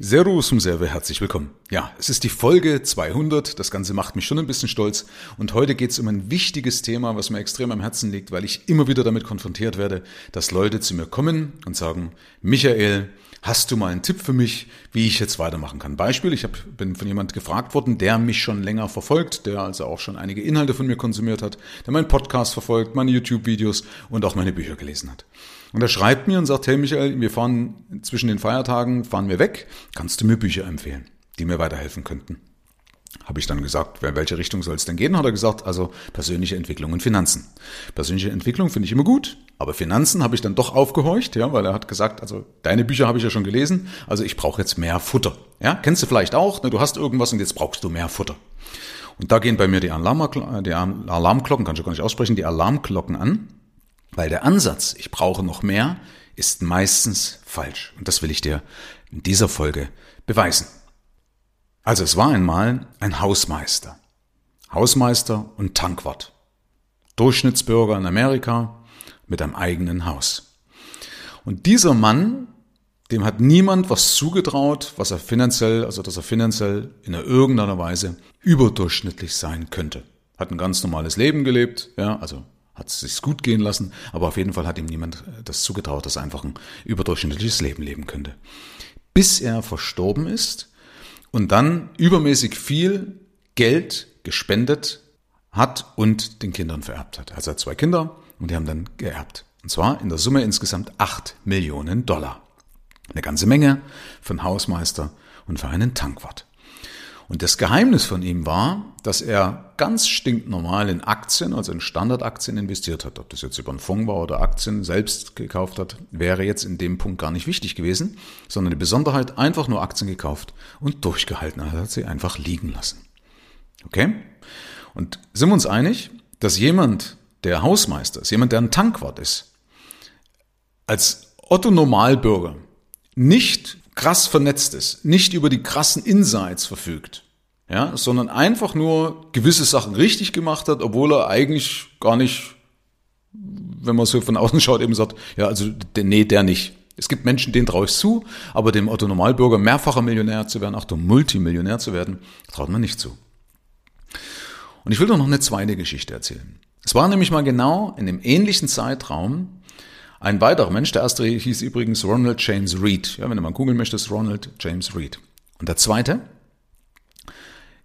Servus zum Serve, herzlich willkommen. Ja, es ist die Folge 200, das Ganze macht mich schon ein bisschen stolz und heute geht es um ein wichtiges Thema, was mir extrem am Herzen liegt, weil ich immer wieder damit konfrontiert werde, dass Leute zu mir kommen und sagen, Michael, hast du mal einen Tipp für mich, wie ich jetzt weitermachen kann? Beispiel, ich hab, bin von jemand gefragt worden, der mich schon länger verfolgt, der also auch schon einige Inhalte von mir konsumiert hat, der meinen Podcast verfolgt, meine YouTube-Videos und auch meine Bücher gelesen hat. Und er schreibt mir und sagt, hey Michael, wir fahren zwischen den Feiertagen, fahren wir weg, kannst du mir Bücher empfehlen, die mir weiterhelfen könnten? Habe ich dann gesagt, in welche Richtung soll es denn gehen? Hat er gesagt, also persönliche Entwicklung und Finanzen. Persönliche Entwicklung finde ich immer gut, aber Finanzen habe ich dann doch aufgehorcht, ja, weil er hat gesagt, also deine Bücher habe ich ja schon gelesen, also ich brauche jetzt mehr Futter. Ja, kennst du vielleicht auch, ne, du hast irgendwas und jetzt brauchst du mehr Futter. Und da gehen bei mir die, Alarm, die Alarmglocken, kann ich gar nicht aussprechen, die Alarmglocken an. Weil der Ansatz, ich brauche noch mehr, ist meistens falsch. Und das will ich dir in dieser Folge beweisen. Also es war einmal ein Hausmeister. Hausmeister und Tankwart. Durchschnittsbürger in Amerika mit einem eigenen Haus. Und dieser Mann, dem hat niemand was zugetraut, was er finanziell, also dass er finanziell in irgendeiner Weise überdurchschnittlich sein könnte. Hat ein ganz normales Leben gelebt, ja, also hat es sich gut gehen lassen, aber auf jeden Fall hat ihm niemand äh, das zugetraut, dass er einfach ein überdurchschnittliches Leben leben könnte. Bis er verstorben ist und dann übermäßig viel Geld gespendet hat und den Kindern vererbt hat. Also er hat zwei Kinder und die haben dann geerbt. Und zwar in der Summe insgesamt acht Millionen Dollar. Eine ganze Menge für einen Hausmeister und für einen Tankwart. Und das Geheimnis von ihm war, dass er ganz stinknormal in Aktien, also in Standardaktien investiert hat. Ob das jetzt über einen Fonds war oder Aktien selbst gekauft hat, wäre jetzt in dem Punkt gar nicht wichtig gewesen, sondern die Besonderheit einfach nur Aktien gekauft und durchgehalten. Er hat sie einfach liegen lassen. Okay? Und sind wir uns einig, dass jemand, der Hausmeister ist, jemand, der ein Tankwart ist, als Otto Normalbürger nicht krass vernetzt ist, nicht über die krassen Insights verfügt, ja, sondern einfach nur gewisse Sachen richtig gemacht hat, obwohl er eigentlich gar nicht, wenn man so von außen schaut, eben sagt, ja, also nee, der nicht. Es gibt Menschen, denen traue ich zu, aber dem Otto Normalbürger mehrfacher Millionär zu werden, auch der Multimillionär zu werden, traut man nicht zu. Und ich will doch noch eine zweite Geschichte erzählen. Es war nämlich mal genau in dem ähnlichen Zeitraum, ein weiterer Mensch, der erste hieß übrigens Ronald James Reed. Ja, wenn du mal googeln möchtest, Ronald James Reed. Und der zweite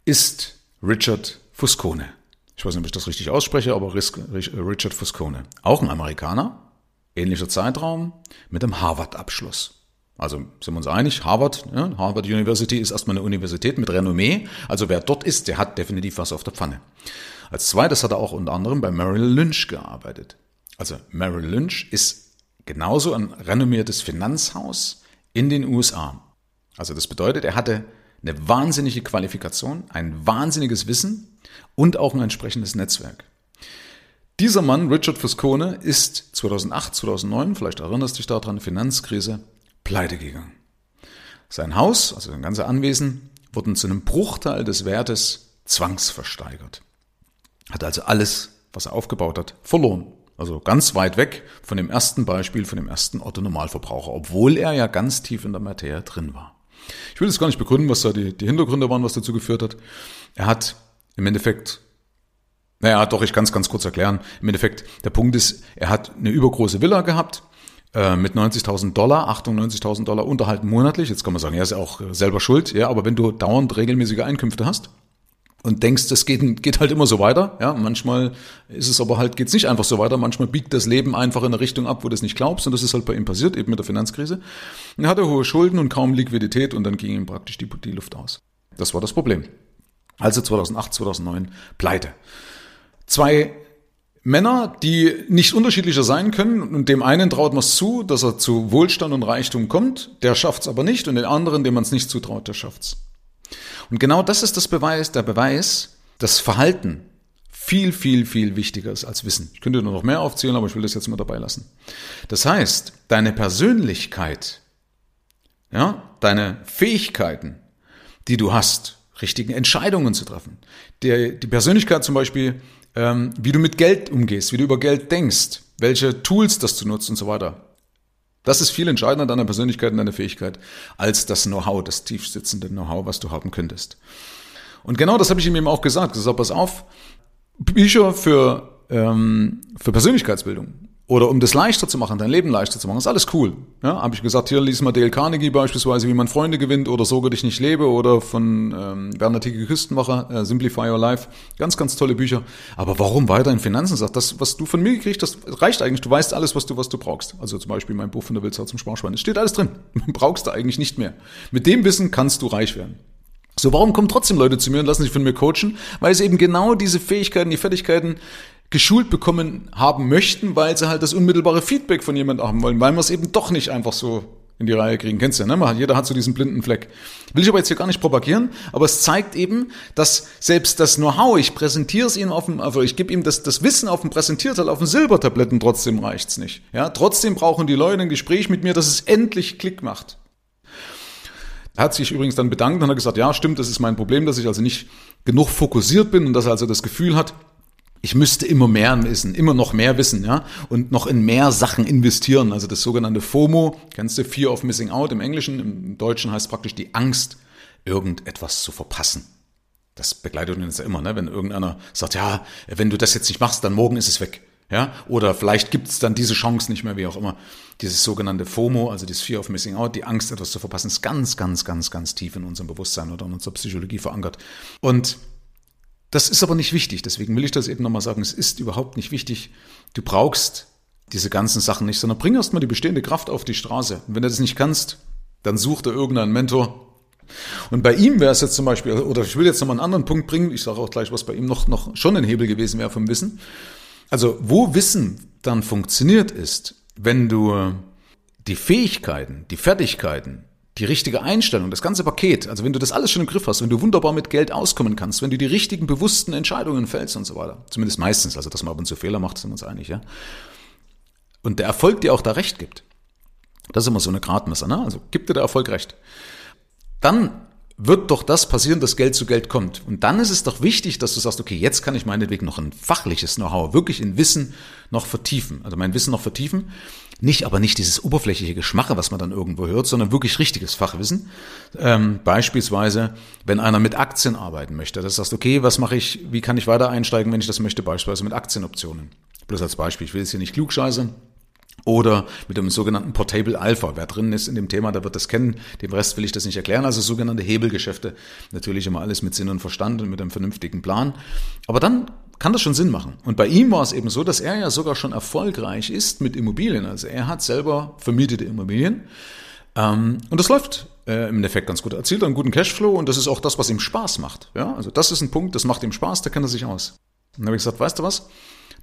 ist Richard Fuscone. Ich weiß nicht, ob ich das richtig ausspreche, aber Richard Fuscone. Auch ein Amerikaner, ähnlicher Zeitraum, mit einem Harvard-Abschluss. Also sind wir uns einig, Harvard, ja, Harvard University ist erstmal eine Universität mit Renommee. Also wer dort ist, der hat definitiv was auf der Pfanne. Als zweites hat er auch unter anderem bei Merrill Lynch gearbeitet. Also Merrill Lynch ist genauso ein renommiertes Finanzhaus in den USA. Also das bedeutet, er hatte eine wahnsinnige Qualifikation, ein wahnsinniges Wissen und auch ein entsprechendes Netzwerk. Dieser Mann, Richard Fuscone, ist 2008, 2009, vielleicht erinnerst du dich daran, Finanzkrise, pleite gegangen. Sein Haus, also sein ganzer Anwesen, wurden zu einem Bruchteil des Wertes zwangsversteigert. Hat also alles, was er aufgebaut hat, verloren. Also ganz weit weg von dem ersten Beispiel, von dem ersten Otto-Normalverbraucher, obwohl er ja ganz tief in der Materie drin war. Ich will jetzt gar nicht begründen, was da die, die Hintergründe waren, was dazu geführt hat. Er hat im Endeffekt, naja, doch, ich kann es ganz kurz erklären. Im Endeffekt, der Punkt ist, er hat eine übergroße Villa gehabt, äh, mit 90.000 Dollar, Achtung, 90.000 Dollar Unterhalt monatlich. Jetzt kann man sagen, er ist ja auch selber schuld, ja, aber wenn du dauernd regelmäßige Einkünfte hast, und denkst, das geht, geht halt immer so weiter. Ja, manchmal ist es aber halt, geht's nicht einfach so weiter. Manchmal biegt das Leben einfach in eine Richtung ab, wo du es nicht glaubst. Und das ist halt bei ihm passiert, eben mit der Finanzkrise. Er hatte hohe Schulden und kaum Liquidität und dann ging ihm praktisch die, die Luft aus. Das war das Problem. Also 2008, 2009 pleite. Zwei Männer, die nicht unterschiedlicher sein können und dem einen traut man es zu, dass er zu Wohlstand und Reichtum kommt, der schafft's aber nicht und den anderen, dem man es nicht zutraut, der schafft's. Und genau das ist das Beweis, der Beweis, dass Verhalten viel, viel, viel wichtiger ist als Wissen. Ich könnte nur noch mehr aufzählen, aber ich will das jetzt mal dabei lassen. Das heißt, deine Persönlichkeit, ja, deine Fähigkeiten, die du hast, richtigen Entscheidungen zu treffen. Die, die Persönlichkeit zum Beispiel, ähm, wie du mit Geld umgehst, wie du über Geld denkst, welche Tools das du nutzt und so weiter. Das ist viel entscheidender deiner Persönlichkeit und deiner Fähigkeit als das Know-how, das tiefsitzende Know-how, was du haben könntest. Und genau das habe ich ihm eben auch gesagt. Ich sage, pass auf, Bücher für, ähm, für Persönlichkeitsbildung oder um das leichter zu machen, dein Leben leichter zu machen, ist alles cool. Ja, habe ich gesagt, hier lies mal Dale Carnegie beispielsweise, wie man Freunde gewinnt oder Sorge dich nicht lebe oder von ähm, Werner Ticke Küstenwacher, äh, Simplify Your Life. Ganz, ganz tolle Bücher. Aber warum weiter in Finanzen? Sagt, das, was du von mir gekriegt hast, reicht eigentlich. Du weißt alles, was du, was du brauchst. Also zum Beispiel mein Buch von der Wildsau zum Sparschwein. Es steht alles drin. brauchst du eigentlich nicht mehr. Mit dem Wissen kannst du reich werden. So, warum kommen trotzdem Leute zu mir und lassen sich von mir coachen? Weil sie eben genau diese Fähigkeiten, die Fertigkeiten geschult bekommen haben möchten, weil sie halt das unmittelbare Feedback von jemand haben wollen, weil man es eben doch nicht einfach so in die Reihe kriegen. Kennst du ja, ne? Jeder hat so diesen blinden Fleck. Will ich aber jetzt hier gar nicht propagieren, aber es zeigt eben, dass selbst das Know-how, ich präsentiere es ihm auf dem, also ich gebe ihm das, das Wissen auf dem Präsentierteil, auf dem Silbertabletten, trotzdem reicht's nicht. Ja, trotzdem brauchen die Leute ein Gespräch mit mir, dass es endlich Klick macht. Hat sich übrigens dann bedankt und hat gesagt, ja, stimmt, das ist mein Problem, dass ich also nicht genug fokussiert bin und dass er also das Gefühl hat, ich müsste immer mehr wissen, immer noch mehr wissen, ja, und noch in mehr Sachen investieren. Also das sogenannte FOMO, kennst du, Fear of Missing Out im Englischen, im Deutschen heißt praktisch die Angst, irgendetwas zu verpassen. Das begleitet uns ja immer, ne? wenn irgendeiner sagt, ja, wenn du das jetzt nicht machst, dann morgen ist es weg. Ja, oder vielleicht gibt es dann diese Chance nicht mehr, wie auch immer. Dieses sogenannte FOMO, also das Fear of Missing Out, die Angst, etwas zu verpassen, ist ganz, ganz, ganz, ganz tief in unserem Bewusstsein oder in unserer Psychologie verankert. Und das ist aber nicht wichtig. Deswegen will ich das eben nochmal sagen. Es ist überhaupt nicht wichtig. Du brauchst diese ganzen Sachen nicht, sondern bring erstmal die bestehende Kraft auf die Straße. Und wenn du das nicht kannst, dann such dir irgendeinen Mentor. Und bei ihm wäre es jetzt zum Beispiel, oder ich will jetzt nochmal einen anderen Punkt bringen. Ich sage auch gleich, was bei ihm noch, noch schon ein Hebel gewesen wäre vom Wissen. Also wo Wissen dann funktioniert ist, wenn du die Fähigkeiten, die Fertigkeiten, die richtige Einstellung, das ganze Paket, also wenn du das alles schon im Griff hast, wenn du wunderbar mit Geld auskommen kannst, wenn du die richtigen bewussten Entscheidungen fällst und so weiter, zumindest meistens, also dass man ab und zu Fehler macht, sind wir uns einig, ja. Und der Erfolg dir auch da recht gibt, das ist immer so eine Gradmesser, ne? Also gibt dir der Erfolg recht. Dann wird doch das passieren, dass Geld zu Geld kommt. Und dann ist es doch wichtig, dass du sagst, okay, jetzt kann ich meinetwegen noch ein fachliches Know-how, wirklich in Wissen noch vertiefen. Also mein Wissen noch vertiefen. Nicht, aber nicht dieses oberflächliche Geschmache, was man dann irgendwo hört, sondern wirklich richtiges Fachwissen. Ähm, beispielsweise, wenn einer mit Aktien arbeiten möchte, das sagst, okay, was mache ich, wie kann ich weiter einsteigen, wenn ich das möchte, beispielsweise mit Aktienoptionen. Bloß als Beispiel, ich will jetzt hier nicht klugscheißen, oder mit dem sogenannten Portable Alpha. Wer drin ist in dem Thema, der wird das kennen. Dem Rest will ich das nicht erklären. Also sogenannte Hebelgeschäfte. Natürlich immer alles mit Sinn und Verstand und mit einem vernünftigen Plan. Aber dann kann das schon Sinn machen. Und bei ihm war es eben so, dass er ja sogar schon erfolgreich ist mit Immobilien. Also er hat selber vermietete Immobilien. Ähm, und das läuft äh, im Endeffekt ganz gut. Er erzielt einen guten Cashflow und das ist auch das, was ihm Spaß macht. Ja, also das ist ein Punkt, das macht ihm Spaß, da kann er sich aus. Und dann habe ich gesagt, weißt du was?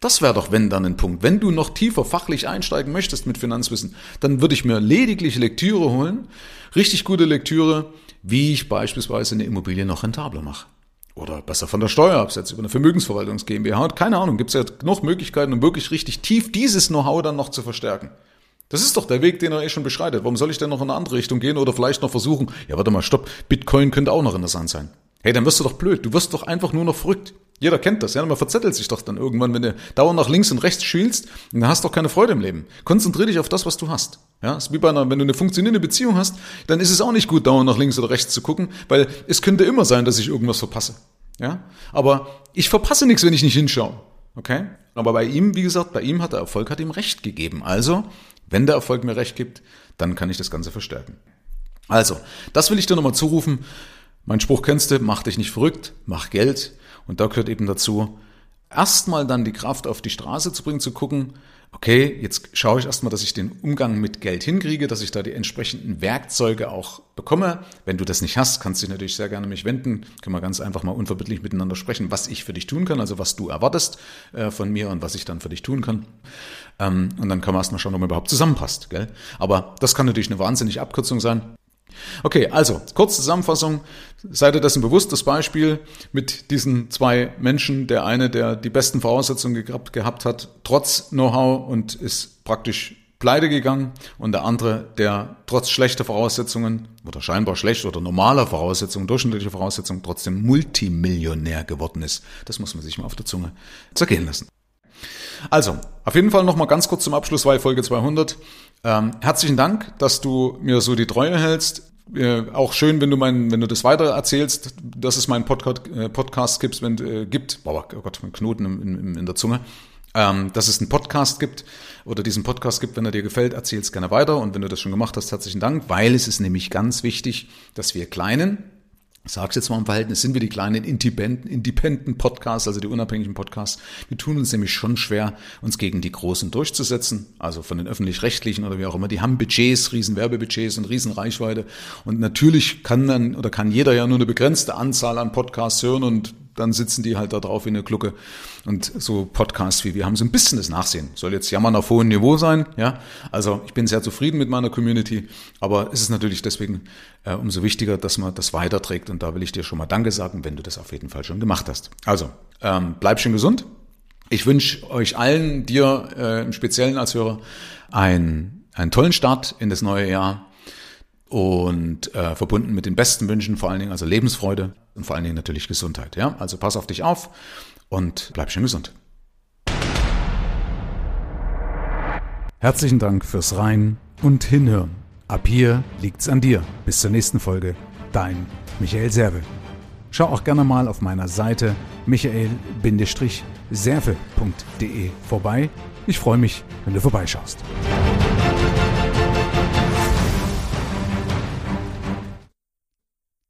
Das wäre doch, wenn dann ein Punkt. Wenn du noch tiefer fachlich einsteigen möchtest mit Finanzwissen, dann würde ich mir lediglich Lektüre holen, richtig gute Lektüre, wie ich beispielsweise eine Immobilie noch rentabler mache. Oder besser von der Steuer absetze, über eine Vermögensverwaltungs GmbH. Keine Ahnung, gibt es ja genug Möglichkeiten, um wirklich richtig tief dieses Know-how dann noch zu verstärken. Das ist doch der Weg, den er eh schon beschreitet. Warum soll ich denn noch in eine andere Richtung gehen oder vielleicht noch versuchen, ja, warte mal, stopp, Bitcoin könnte auch noch interessant sein. Hey, dann wirst du doch blöd. Du wirst doch einfach nur noch verrückt. Jeder kennt das, ja. Man verzettelt sich doch dann irgendwann, wenn du dauernd nach links und rechts schielst, dann hast du doch keine Freude im Leben. Konzentrier dich auf das, was du hast. Ja, ist wie bei einer, wenn du eine funktionierende Beziehung hast, dann ist es auch nicht gut, dauernd nach links oder rechts zu gucken, weil es könnte immer sein, dass ich irgendwas verpasse. Ja, aber ich verpasse nichts, wenn ich nicht hinschaue. Okay? Aber bei ihm, wie gesagt, bei ihm hat der Erfolg hat ihm Recht gegeben. Also, wenn der Erfolg mir Recht gibt, dann kann ich das Ganze verstärken. Also, das will ich dir nochmal zurufen. Mein Spruch kennst du, mach dich nicht verrückt, mach Geld. Und da gehört eben dazu, erstmal dann die Kraft auf die Straße zu bringen, zu gucken, okay, jetzt schaue ich erstmal, dass ich den Umgang mit Geld hinkriege, dass ich da die entsprechenden Werkzeuge auch bekomme. Wenn du das nicht hast, kannst du dich natürlich sehr gerne mich wenden. Können wir ganz einfach mal unverbindlich miteinander sprechen, was ich für dich tun kann, also was du erwartest äh, von mir und was ich dann für dich tun kann. Ähm, und dann kann man erstmal schauen, ob man überhaupt zusammenpasst. Gell? Aber das kann natürlich eine wahnsinnige Abkürzung sein. Okay, also kurze Zusammenfassung. Seid ihr dessen bewusst, das Beispiel mit diesen zwei Menschen, der eine, der die besten Voraussetzungen gehabt, hat, trotz Know-how und ist praktisch pleite gegangen und der andere, der trotz schlechter Voraussetzungen oder scheinbar schlecht oder normaler Voraussetzungen, durchschnittlicher Voraussetzungen trotzdem Multimillionär geworden ist. Das muss man sich mal auf der Zunge zergehen lassen. Also, auf jeden Fall nochmal ganz kurz zum Abschluss, weil Folge 200. Ähm, herzlichen Dank, dass du mir so die Treue hältst. Äh, auch schön, wenn du mein, wenn du das weiter erzählst, dass es meinen Podcast, äh, Podcast gibt, wenn, äh, gibt, oh Gott, ein Knoten in, in, in der Zunge, ähm, dass es einen Podcast gibt oder diesen Podcast gibt, wenn er dir gefällt, erzähl es gerne weiter. Und wenn du das schon gemacht hast, herzlichen Dank, weil es ist nämlich ganz wichtig, dass wir Kleinen, sage jetzt mal im Verhältnis, sind wir die kleinen Independent Podcasts, also die unabhängigen Podcasts. Wir tun uns nämlich schon schwer, uns gegen die Großen durchzusetzen, also von den öffentlich-rechtlichen oder wie auch immer. Die haben Budgets, riesen Werbebudgets und riesen Reichweite. Und natürlich kann dann oder kann jeder ja nur eine begrenzte Anzahl an Podcasts hören und dann sitzen die halt da drauf wie eine Glucke. Und so Podcasts wie wir haben so ein bisschen das Nachsehen. Soll jetzt jammern auf hohem Niveau sein, ja. Also ich bin sehr zufrieden mit meiner Community, aber es ist natürlich deswegen äh, umso wichtiger, dass man das weiterträgt. Und da will ich dir schon mal Danke sagen, wenn du das auf jeden Fall schon gemacht hast. Also, ähm, bleib schön gesund. Ich wünsche euch allen, dir äh, im Speziellen als Hörer, ein, einen tollen Start in das neue Jahr und äh, verbunden mit den besten Wünschen, vor allen Dingen also Lebensfreude und vor allen Dingen natürlich Gesundheit. Ja, also pass auf dich auf und bleib schön gesund. Herzlichen Dank fürs Rein und Hinhören. Ab hier liegt's an dir. Bis zur nächsten Folge. Dein Michael Serve. Schau auch gerne mal auf meiner Seite michael-serve.de vorbei. Ich freue mich, wenn du vorbeischaust.